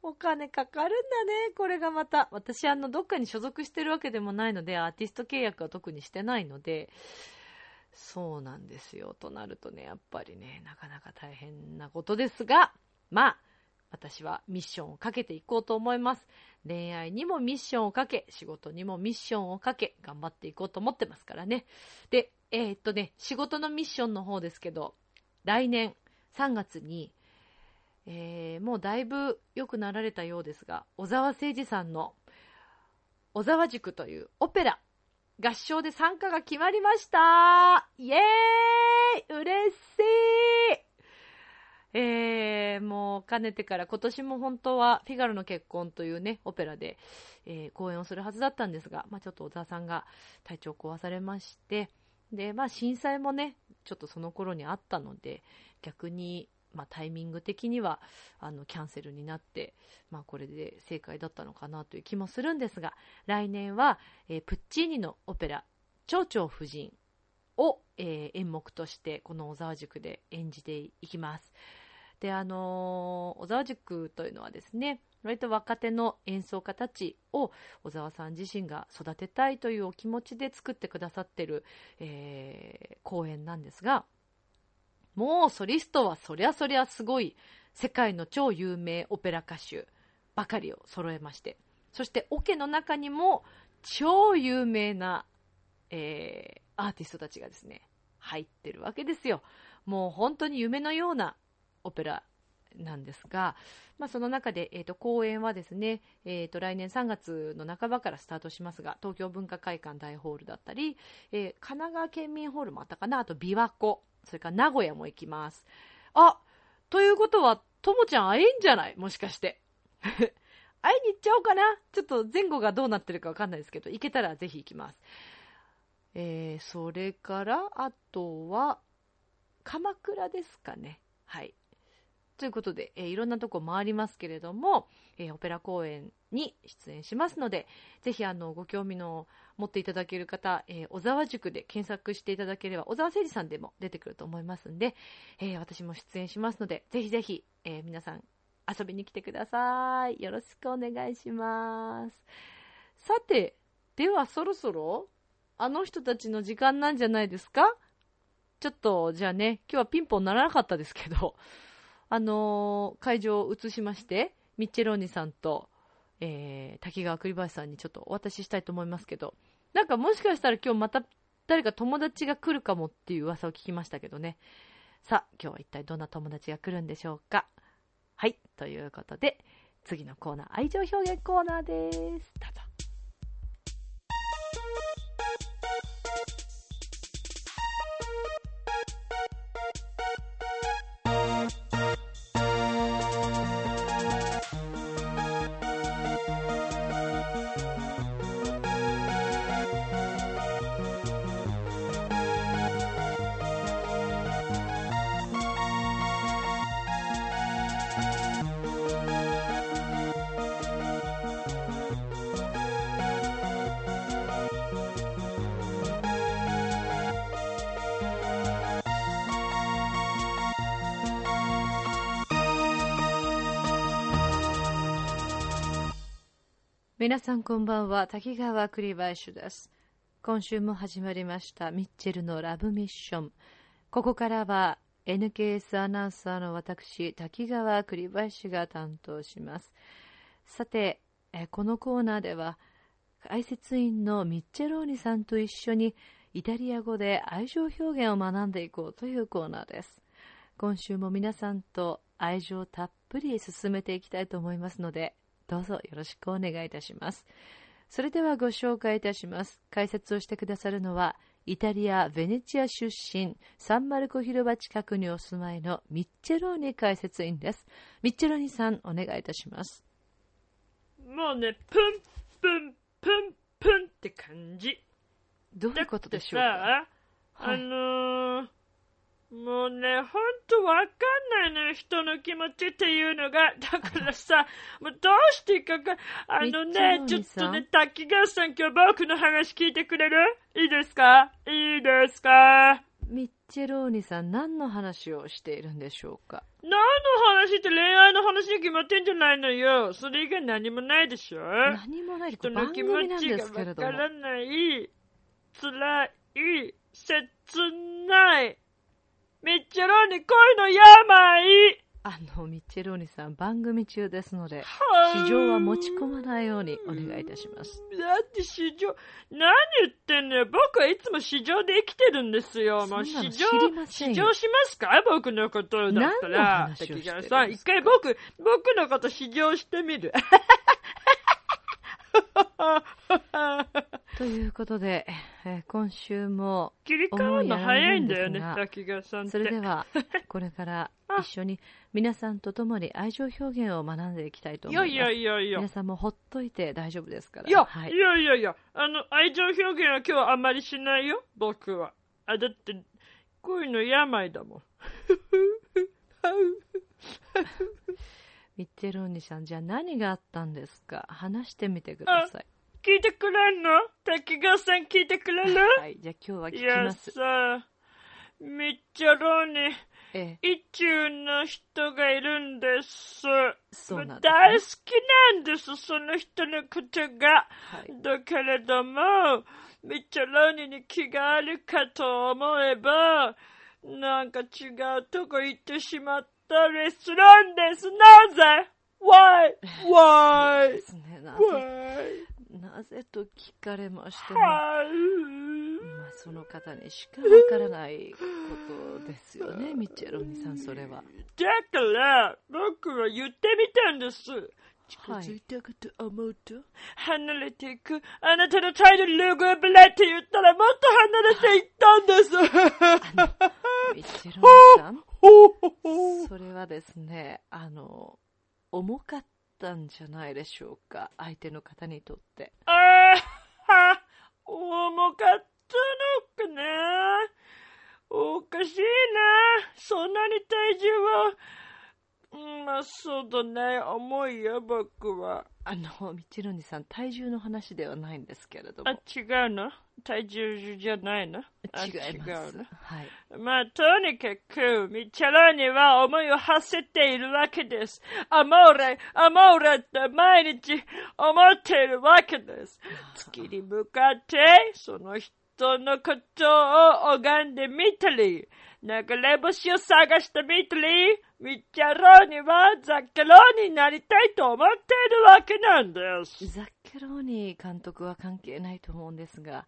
お金かかるんだねこれがまた。私あのどっかに所属してるわけでもないのでアーティスト契約は特にしてないので。そうなんですよ。となるとねやっぱりねなかなか大変なことですが。まあ私はミッションをかけていこうと思います。恋愛にもミッションをかけ仕事にもミッションをかけ頑張っていこうと思ってますからね。でえーっとね仕事のミッションの方ですけど来年3月にえーもうだいぶ良くなられたようですが小沢誠二さんの「小沢塾」というオペラ合唱で参加が決まりました。イエーイ！嬉しい！えーもうかねてから今年も本当は「フィガロの結婚」というねオペラで、えー公演をするはずだったんですが、まあ、ちょっと小沢さんが体調を壊されましてで、まあ、震災もねちょっとその頃にあったので逆に、まあ、タイミング的にはあのキャンセルになって、まあ、これで正解だったのかなという気もするんですが来年は、えープッチーニのオペラ「蝶々夫人」を、えー演目としてこの小沢塾で演じていきます。であのー小沢塾というのはですね割と若手の演奏家たちを小沢さん自身が育てたいというお気持ちで作ってくださってる、えー公演なんですがもうソリストはそりゃそりゃすごい世界の超有名オペラ歌手ばかりを揃えましてそしてオケの中にも超有名な、えー、アーティストたちがですね入ってるわけですよ。もう本当に夢のようなオペラなんですが、まあ、その中で、えーと、公演はですね、えーと、来年3月の半ばからスタートしますが東京文化会館大ホールだったり、えー、神奈川県民ホールもあったかなあと琵琶湖それから名古屋も行きます。あということはともちゃん会えんじゃない？もしかして。会いに行っちゃおうかな？ちょっと前後がどうなってるかわかんないですけど行けたらぜひ行きます。えー、それからあとは鎌倉ですかね。はい。ということで、えー、いろんなとこ回りますけれども、えー、オペラ公演に出演しますので、ぜひあのご興味の持っていただける方、えー、小沢塾で検索していただければ、小沢誠二さんでも出てくると思いますんで、えー、私も出演しますので、ぜひぜひ、えー、皆さん遊びに来てください。よろしくお願いします。さて、ではそろそろ、あの人たちの時間なんじゃないですか？ちょっと、じゃあね、今日はピンポンならなかったですけど、あのー、会場を移しまして、ミッチェローニさんと、えー、滝川栗林さんにちょっとお渡ししたいと思いますけど、なんかもしかしたら今日また誰か友達が来るかもっていう噂を聞きましたけどね。さあ、今日は一体どんな友達が来るんでしょうか。はい、ということで、次のコーナー、愛情表現コーナーです。どうぞ。皆さんこんばんは。滝川栗林です。今週も始まりましたミッチェルのラブミッション。ここからは NKS アナウンサーの私滝川栗林が担当します。さてこのコーナーでは解説員のミッチェローニさんと一緒にイタリア語で愛情表現を学んでいこうというコーナーです。今週も皆さんと愛情たっぷり進めていきたいと思いますのでどうぞよろしくお願いいたします。それではご紹介いたします。解説をしてくださるのは、イタリア・ベネチア出身、サンマルコ広場近くにお住まいのミッチェローニ解説員です。ミッチェローニさん、お願いいたします。もうね、プンプンプンプンって感じ。どういうことでしょうか？さ、あのーもうね、ほんとわかんないのよ、人の気持ちっていうのが。だからさ、もうどうしていいかか、あのね、ちょっとね、滝川さん今日僕の話聞いてくれる？いいですか？いいですか？ミッチェローニさん、何の話をしているんでしょうか？何の話って恋愛の話に決まってんじゃないのよ。それ以外何もないでしょ？何もない人の気持ちがわからない、辛い、切ない。ミッチェローニ恋の病あの、ミッチェローニさん、番組中ですので、市場は持ち込まないようにお願いいたします。だって市場、何言ってんのよ。僕はいつも市場で生きてるんですよ。もう市場、市場しますか？僕のことだったら。滝川さん、一回僕、僕のこと市場してみる。ということで、えー、今週も切り替わるの早いんだよね、滝川さんそれでは、これから一緒に皆さんと共に愛情表現を学んでいきたいと思います。いやいやいや皆さんもほっといて大丈夫ですから。いや、はい、いやいやいや、あの、愛情表現は今日はあんまりしないよ、僕は。あ、だって、恋の病だもん。ミッチェローニさん、じゃあ何があったんですか？話してみてください。聞いてくれんの？滝川さん聞いてくれる？はい、じゃあ今日は聞きまやさ、ミッチェローニ、ええ、一中の人がいるんです。そうなんです、ね、大好きなんです、その人のことが。はい、だけれども、ミッチェローニに気があるかと思えば、なんか違うとこ行ってしまったレストランです。なぜ ?Why? で?すね。な?ぜ、なぜと聞かれましても、はい。まあ、その方にしかわからないことですよね、ミッチェロニさん、それは。だから、僕は言ってみたんです。近はいづいたかと思うと、離れていく。あなたの態度ルグブレって言ったらもっと離れていったんです。ミッチェロニさん、それはですね、あの、重かったたんじゃないでしょうか、相手の方にとって。ああ、重かったのかなおかしいな。そんなに体重は、うまあそうだね、重いよ、僕は。あの、ミッチェロニさん、体重の話ではないんですけれどあ、も。違うの？体重じゃないの？あ違います。違うの？はい。まあ、とにかく、ミチェロには思いを馳せているわけです。アモーレ、アモーレって毎日思っているわけです。月に向かって、その人のことを拝んでみたり、流れ星を探してみたり、ミチェロにはザッケロになりたいと思っているわけなんです。ザッケローニ監督は関係ないと思うんですが、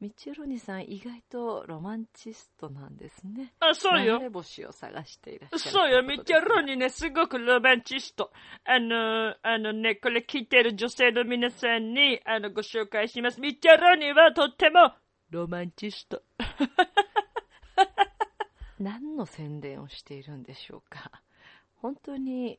ミッチェロニさん意外とロマンチストなんですね。あ、そうよ流。れ星を探していらっしゃるそうよ、ミチェうことですロにね、すごくロマンチスト。あの、あのね、これ聞いてる女性の皆さんに、あの、ご紹介します。ミチェロにはとっても、ロマンチスト。何の宣伝をしているんでしょうか？本当に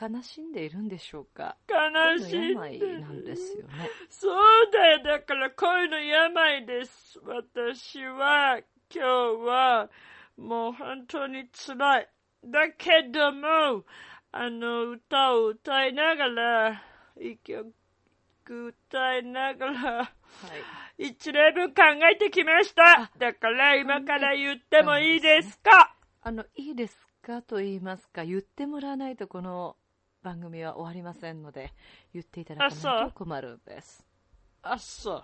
悲しんでいるんでしょうか？悲しい。病なんですよね。そうだよ、だから恋の病です。私は、今日は、もう本当に辛い。だけども、あの、歌を歌いながら、一曲歌いながら、はい。一例分考えてきました。だから今から言ってもいいですか？あの、いいですかと言いますか、言ってもらわないとこの番組は終わりませんので、言っていただかないと困るんです。あ、そ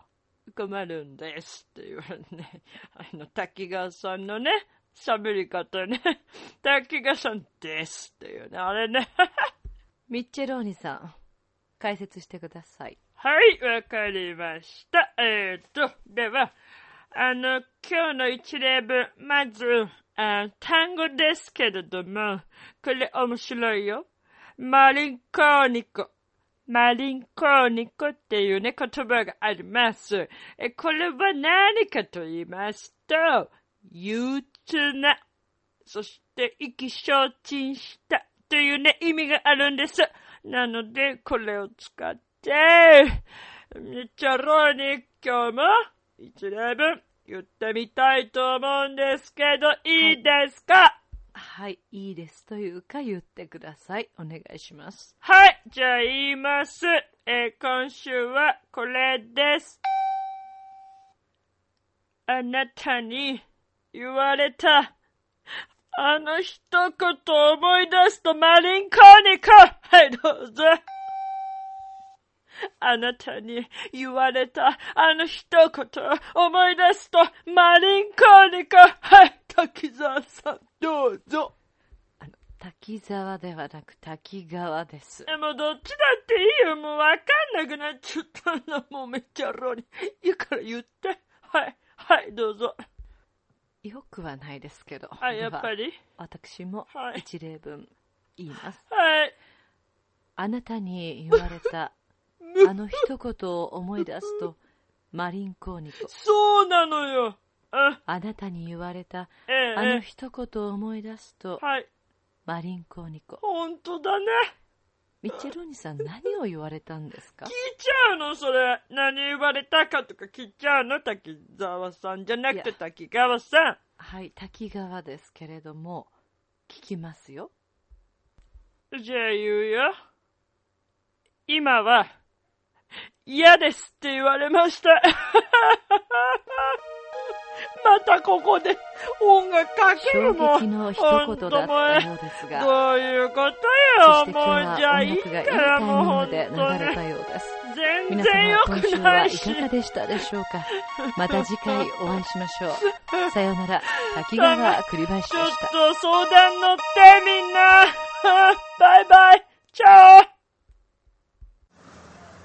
う。困るんですって言われてね。あの、滝川さんのね、喋り方ね。滝川さんですっていうね。あれね。ミッチェローニさん、解説してください。はい、わかりました。えー、っと、では、あの、今日の一例文、まず、あ単語ですけれども、これ面白いよ。マリンコーニコ。マリンコーニコっていうね、言葉があります。え、これは何かと言いますと、憂鬱な、そして意気消沈したというね、意味があるんです。なので、これを使って、ミチャローに今日も一例文言ってみたいと思うんですけど、いいですか？はい、いいですというか言ってください。お願いします。はい、じゃあ言います。えー今週はこれです。あなたに言われた。あの一言を思い出すとマリンコーニコはい、どうぞ。あなたに言われたあの一言を思い出すとマリンコーニコはい、滝沢さん、どうぞ。あの、滝沢ではなく滝川です。え、もうどっちだっていいよ。もうわかんなくなっちゃったんだ。もうめっちゃローに。いいから言って。はい。はい、どうぞ。よくはないですけど。はい、やっぱり。私もはい一例文言います。はい。あなたに言われたあの一言を思い出すと、マリンコーニコ。そうなのよ。あ、あなたに言われたええ、あのえ一言を思い出すとえ。、はい。マリンコーニコ。ほんとだね。ミッチェローニさん何を言われたんですか？聞いちゃうのそれ。何言われたかとか聞いちゃうの滝沢さんじゃなくて滝川さはい、滝川ですけれども、聞きますよ。ん。じゃあ言うよ。今は、嫌ですって言われました。またここで音楽かけるの。一言だったようですが、どういうことよ。もうはじゃあいいからもう本で流当に。れたようです。全皆然良くなはいし。かがでしたでしょうか？また次回お会いしましょう。さようなら、滝川栗林ちょっでした。と相談乗ってみんな。バイバイ。チャオ。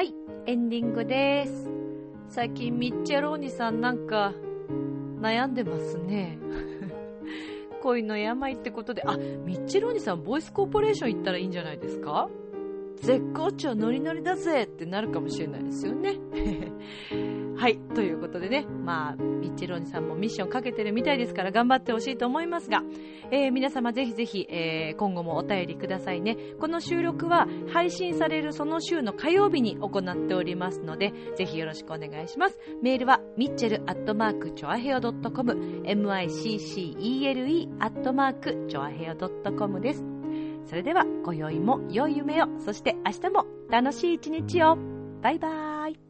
はい、エンディングです。最近ミッチェローニさんなんか悩んでますね。恋の病ってことで、あ、ミッチェローニさんボイスコーポレーション行ったらいいんじゃないですか？絶好調ノリノリだぜってなるかもしれないですよね。はい、ということでね、まあ、ミッチェローニさんもミッションかけてるみたいですから頑張ってほしいと思いますが、えー皆様ぜひぜひ、えー今後もお便りくださいね。この収録は配信されるその週の火曜日に行っておりますので、ぜひよろしくお願いします。メールは、ミッチェルアットマークチョアヘオドットコム、miccele アットマークチョアヘオドットコムです。それでは、今宵も良い夢を、そして明日も楽しい一日を。バイバーイ。